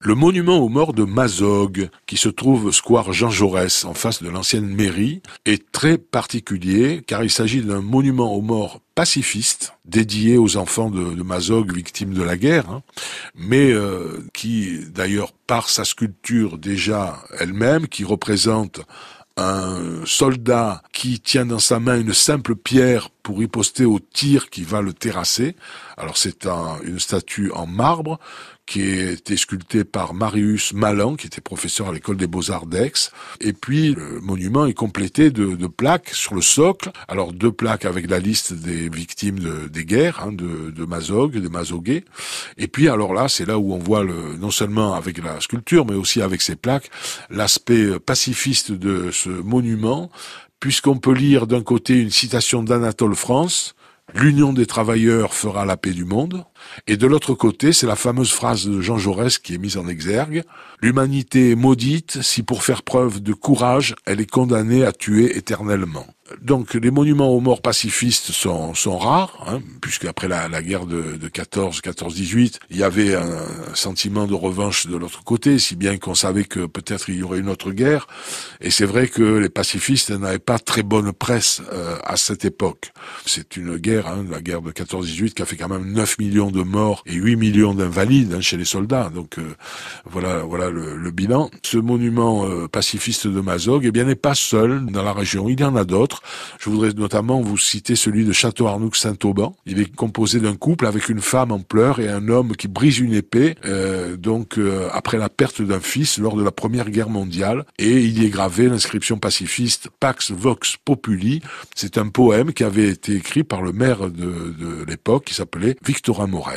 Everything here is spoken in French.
Le monument aux morts de Mazog, qui se trouve square Jean Jaurès, en face de l'ancienne mairie, est très particulier car il s'agit d'un monument aux morts pacifiste dédié aux enfants de, de Mazog victimes de la guerre, hein, mais euh, qui d'ailleurs par sa sculpture déjà elle-même, qui représente un soldat qui tient dans sa main une simple pierre pour riposter au tir qui va le terrasser. Alors c'est un, une statue en marbre qui a été sculptée par Marius Malan, qui était professeur à l'école des beaux-arts d'Aix. Et puis le monument est complété de, de, plaques sur le socle. Alors deux plaques avec la liste des victimes de, des guerres, hein, de, de Mazog, de Mazoguet. Et puis alors là, c'est là où on voit le, non seulement avec la sculpture, mais aussi avec ces plaques, l'aspect pacifiste de ce monument, puisqu'on peut lire d'un côté une citation d'Anatole France, L'union des travailleurs fera la paix du monde. Et de l'autre côté, c'est la fameuse phrase de Jean Jaurès qui est mise en exergue. L'humanité est maudite si pour faire preuve de courage, elle est condamnée à tuer éternellement. Donc les monuments aux morts pacifistes sont, sont rares, hein, puisque après la, la, guerre de, de 14, 14-18, il y avait un, sentiment de revanche de l'autre côté, si bien qu'on savait que peut-être il y aurait une autre guerre. Et c'est vrai que les pacifistes n'avaient pas très bonne presse euh, à cette époque. C'est une guerre, hein, la guerre de 14-18, qui a fait quand même 9 millions de morts et 8 millions d'invalides hein, chez les soldats. Donc euh, voilà, voilà le, le, bilan. Ce monument euh, pacifiste de Mazog, eh bien, n'est pas seul dans la région. Il y en a d'autres. Je voudrais notamment vous citer celui de Château-Arnoux-Saint-Auban. Il est composé d'un couple avec une femme en pleurs et un homme qui brise une épée, euh, donc euh, après la perte d'un fils lors de la Première Guerre mondiale. Et il y est gravé l'inscription pacifiste Pax Vox Populi. C'est un poème qui avait été écrit par le maire de l'époque qui s'appelait Victorin Morel.